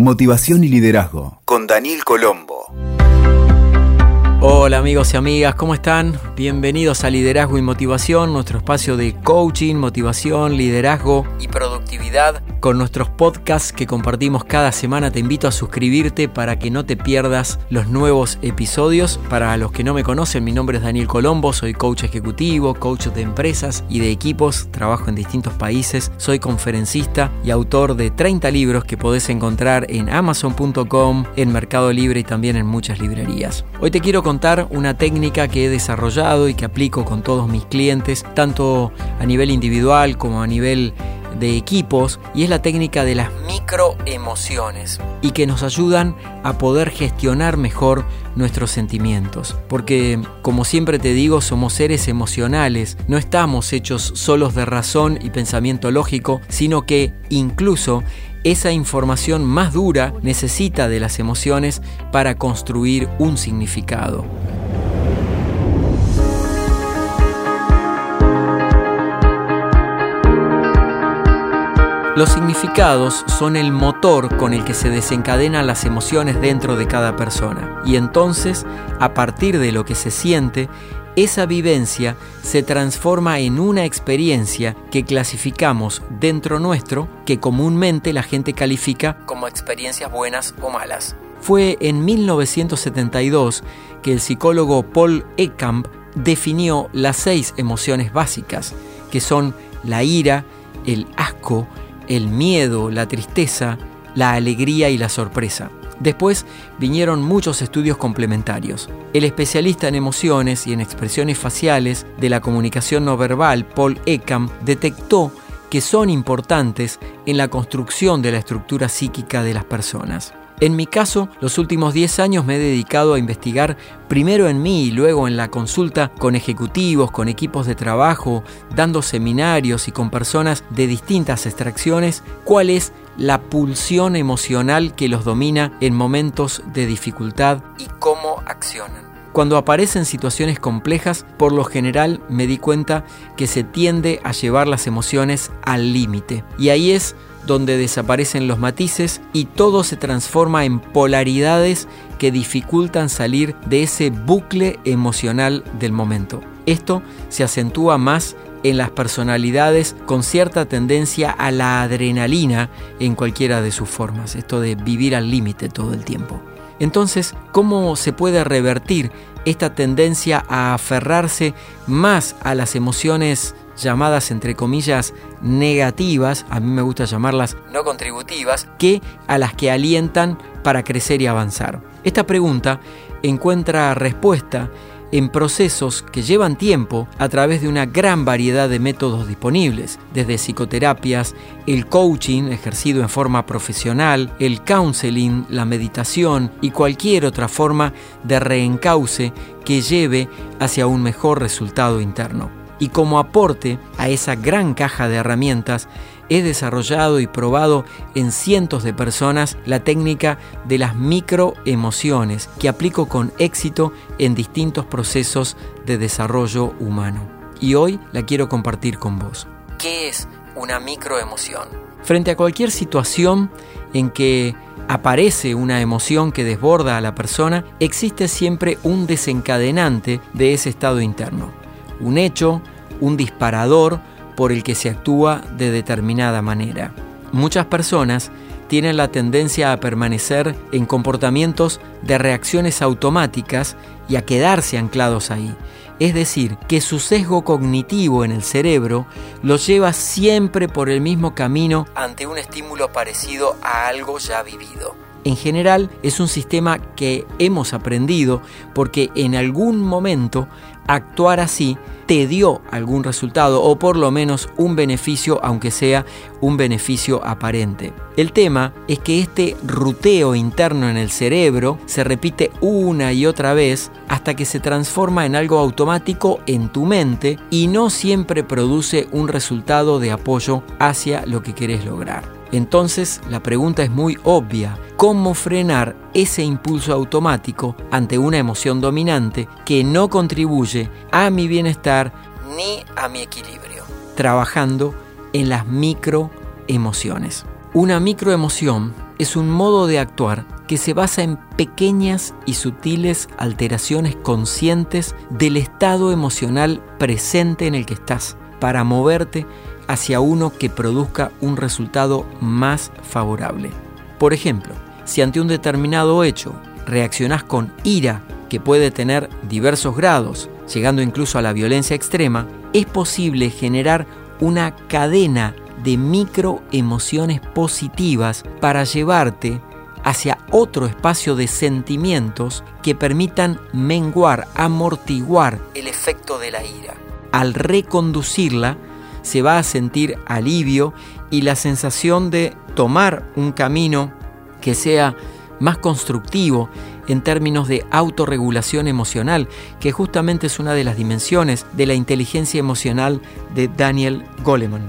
Motivación y liderazgo con Daniel Colombo. Hola amigos y amigas, ¿cómo están? Bienvenidos a Liderazgo y Motivación, nuestro espacio de coaching, motivación, liderazgo y productividad con nuestros podcasts que compartimos cada semana. Te invito a suscribirte para que no te pierdas los nuevos episodios. Para los que no me conocen, mi nombre es Daniel Colombo, soy coach ejecutivo, coach de empresas y de equipos, trabajo en distintos países, soy conferencista y autor de 30 libros que podés encontrar en amazon.com, en Mercado Libre y también en muchas librerías. Hoy te quiero contar una técnica que he desarrollado y que aplico con todos mis clientes, tanto a nivel individual como a nivel de equipos y es la técnica de las microemociones y que nos ayudan a poder gestionar mejor nuestros sentimientos. Porque, como siempre te digo, somos seres emocionales, no estamos hechos solos de razón y pensamiento lógico, sino que incluso esa información más dura necesita de las emociones para construir un significado. Los significados son el motor con el que se desencadenan las emociones dentro de cada persona. Y entonces, a partir de lo que se siente, esa vivencia se transforma en una experiencia que clasificamos dentro nuestro, que comúnmente la gente califica como experiencias buenas o malas. Fue en 1972 que el psicólogo Paul Ekamp definió las seis emociones básicas, que son la ira, el asco, el miedo, la tristeza, la alegría y la sorpresa. Después vinieron muchos estudios complementarios. El especialista en emociones y en expresiones faciales de la comunicación no verbal, Paul Ekam, detectó que son importantes en la construcción de la estructura psíquica de las personas. En mi caso, los últimos 10 años me he dedicado a investigar primero en mí y luego en la consulta con ejecutivos, con equipos de trabajo, dando seminarios y con personas de distintas extracciones, cuál es la pulsión emocional que los domina en momentos de dificultad y cómo accionan. Cuando aparecen situaciones complejas, por lo general me di cuenta que se tiende a llevar las emociones al límite. Y ahí es donde desaparecen los matices y todo se transforma en polaridades que dificultan salir de ese bucle emocional del momento. Esto se acentúa más en las personalidades con cierta tendencia a la adrenalina en cualquiera de sus formas, esto de vivir al límite todo el tiempo. Entonces, ¿cómo se puede revertir esta tendencia a aferrarse más a las emociones llamadas entre comillas negativas, a mí me gusta llamarlas no contributivas, que a las que alientan para crecer y avanzar. Esta pregunta encuentra respuesta en procesos que llevan tiempo a través de una gran variedad de métodos disponibles, desde psicoterapias, el coaching ejercido en forma profesional, el counseling, la meditación y cualquier otra forma de reencauce que lleve hacia un mejor resultado interno y como aporte a esa gran caja de herramientas he desarrollado y probado en cientos de personas la técnica de las microemociones que aplico con éxito en distintos procesos de desarrollo humano. Y hoy la quiero compartir con vos. ¿Qué es una microemoción? Frente a cualquier situación en que aparece una emoción que desborda a la persona, existe siempre un desencadenante de ese estado interno un hecho, un disparador por el que se actúa de determinada manera. Muchas personas tienen la tendencia a permanecer en comportamientos de reacciones automáticas y a quedarse anclados ahí. Es decir, que su sesgo cognitivo en el cerebro los lleva siempre por el mismo camino ante un estímulo parecido a algo ya vivido. En general es un sistema que hemos aprendido porque en algún momento actuar así te dio algún resultado o por lo menos un beneficio, aunque sea un beneficio aparente. El tema es que este ruteo interno en el cerebro se repite una y otra vez hasta que se transforma en algo automático en tu mente y no siempre produce un resultado de apoyo hacia lo que querés lograr. Entonces la pregunta es muy obvia. ¿Cómo frenar ese impulso automático ante una emoción dominante que no contribuye a mi bienestar ni a mi equilibrio? Trabajando en las microemociones. Una microemoción es un modo de actuar que se basa en pequeñas y sutiles alteraciones conscientes del estado emocional presente en el que estás para moverte hacia uno que produzca un resultado más favorable. Por ejemplo, si ante un determinado hecho reaccionás con ira, que puede tener diversos grados, llegando incluso a la violencia extrema, es posible generar una cadena de microemociones positivas para llevarte hacia otro espacio de sentimientos que permitan menguar, amortiguar el efecto de la ira. Al reconducirla, se va a sentir alivio y la sensación de tomar un camino que sea más constructivo en términos de autorregulación emocional, que justamente es una de las dimensiones de la inteligencia emocional de Daniel Goleman.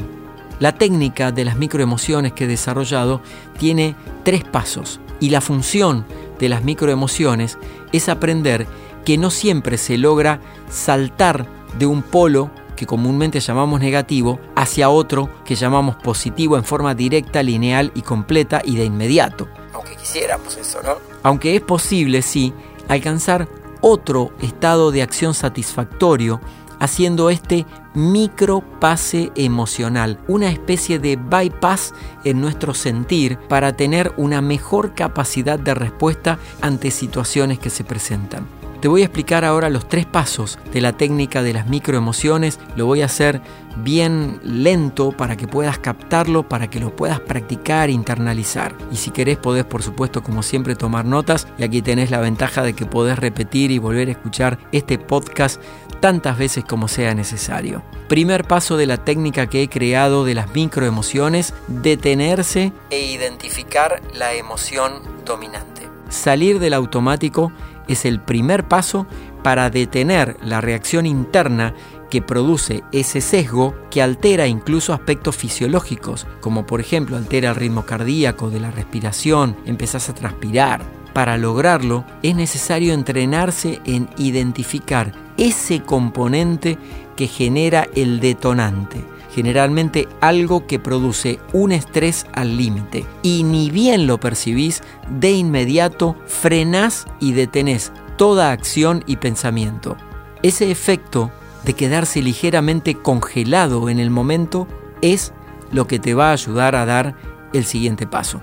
La técnica de las microemociones que he desarrollado tiene tres pasos y la función de las microemociones es aprender que no siempre se logra saltar de un polo que comúnmente llamamos negativo hacia otro que llamamos positivo en forma directa, lineal y completa y de inmediato. Aunque quisiéramos eso, ¿no? Aunque es posible, sí, alcanzar otro estado de acción satisfactorio haciendo este micropase emocional, una especie de bypass en nuestro sentir para tener una mejor capacidad de respuesta ante situaciones que se presentan. Te voy a explicar ahora los tres pasos de la técnica de las microemociones. Lo voy a hacer bien lento para que puedas captarlo, para que lo puedas practicar, internalizar. Y si querés podés, por supuesto, como siempre, tomar notas. Y aquí tenés la ventaja de que podés repetir y volver a escuchar este podcast tantas veces como sea necesario. Primer paso de la técnica que he creado de las microemociones, detenerse e identificar la emoción dominante. Salir del automático es el primer paso para detener la reacción interna que produce ese sesgo que altera incluso aspectos fisiológicos, como por ejemplo altera el ritmo cardíaco de la respiración, empezás a transpirar. Para lograrlo es necesario entrenarse en identificar ese componente que genera el detonante generalmente algo que produce un estrés al límite. Y ni bien lo percibís, de inmediato frenás y detenés toda acción y pensamiento. Ese efecto de quedarse ligeramente congelado en el momento es lo que te va a ayudar a dar el siguiente paso.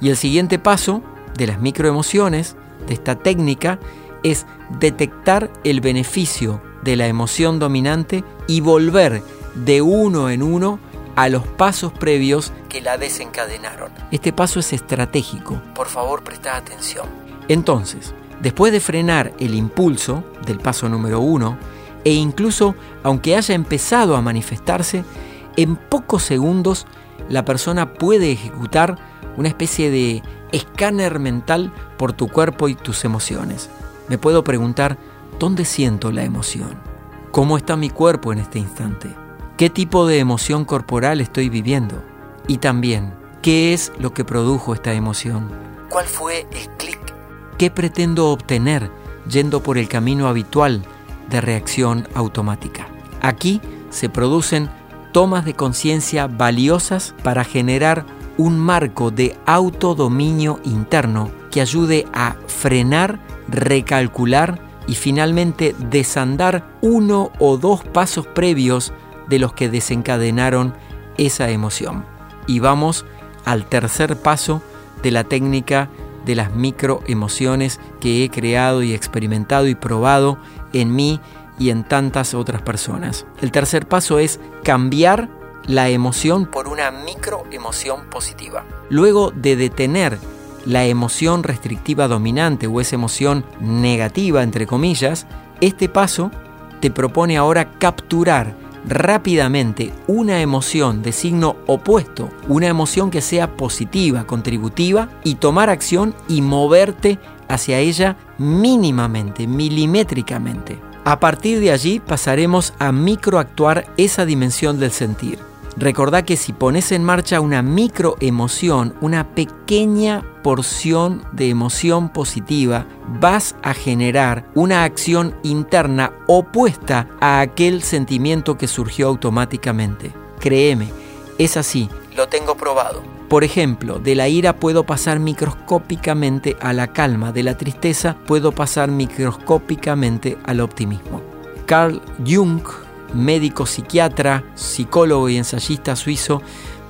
Y el siguiente paso de las microemociones, de esta técnica, es detectar el beneficio de la emoción dominante y volver de uno en uno a los pasos previos que la desencadenaron. Este paso es estratégico. Por favor, presta atención. Entonces, después de frenar el impulso del paso número uno, e incluso aunque haya empezado a manifestarse, en pocos segundos la persona puede ejecutar una especie de escáner mental por tu cuerpo y tus emociones. Me puedo preguntar, ¿dónde siento la emoción? ¿Cómo está mi cuerpo en este instante? Qué tipo de emoción corporal estoy viviendo y también qué es lo que produjo esta emoción. ¿Cuál fue el clic? ¿Qué pretendo obtener yendo por el camino habitual de reacción automática? Aquí se producen tomas de conciencia valiosas para generar un marco de autodominio interno que ayude a frenar, recalcular y finalmente desandar uno o dos pasos previos de los que desencadenaron esa emoción. Y vamos al tercer paso de la técnica de las microemociones que he creado y experimentado y probado en mí y en tantas otras personas. El tercer paso es cambiar la emoción por una microemoción positiva. Luego de detener la emoción restrictiva dominante o esa emoción negativa, entre comillas, este paso te propone ahora capturar rápidamente una emoción de signo opuesto, una emoción que sea positiva, contributiva, y tomar acción y moverte hacia ella mínimamente, milimétricamente. A partir de allí pasaremos a microactuar esa dimensión del sentir. Recordá que si pones en marcha una microemoción, una pequeña porción de emoción positiva, vas a generar una acción interna opuesta a aquel sentimiento que surgió automáticamente. Créeme, es así, lo tengo probado. Por ejemplo, de la ira puedo pasar microscópicamente a la calma, de la tristeza puedo pasar microscópicamente al optimismo. Carl Jung, médico psiquiatra, psicólogo y ensayista suizo,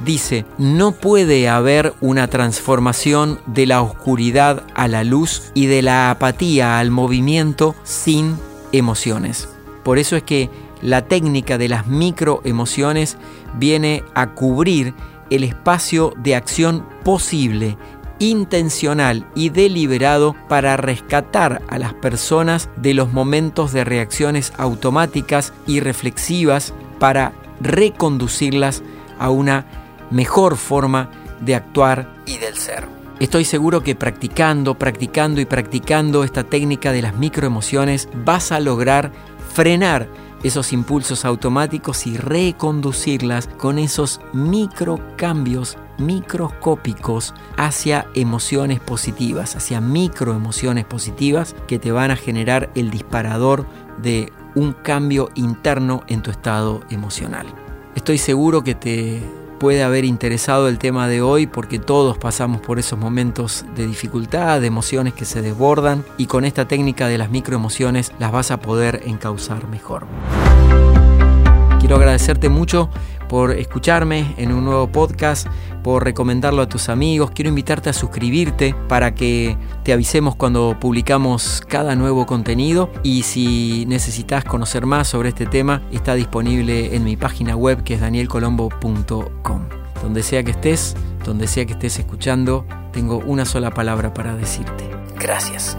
dice, no puede haber una transformación de la oscuridad a la luz y de la apatía al movimiento sin emociones. Por eso es que la técnica de las microemociones viene a cubrir el espacio de acción posible, intencional y deliberado para rescatar a las personas de los momentos de reacciones automáticas y reflexivas para reconducirlas a una mejor forma de actuar y del ser. Estoy seguro que practicando, practicando y practicando esta técnica de las microemociones vas a lograr frenar esos impulsos automáticos y reconducirlas con esos microcambios microscópicos hacia emociones positivas, hacia microemociones positivas que te van a generar el disparador de un cambio interno en tu estado emocional. Estoy seguro que te puede haber interesado el tema de hoy porque todos pasamos por esos momentos de dificultad, de emociones que se desbordan y con esta técnica de las microemociones las vas a poder encauzar mejor. Quiero agradecerte mucho por escucharme en un nuevo podcast, por recomendarlo a tus amigos. Quiero invitarte a suscribirte para que te avisemos cuando publicamos cada nuevo contenido. Y si necesitas conocer más sobre este tema, está disponible en mi página web que es danielcolombo.com. Donde sea que estés, donde sea que estés escuchando, tengo una sola palabra para decirte. Gracias.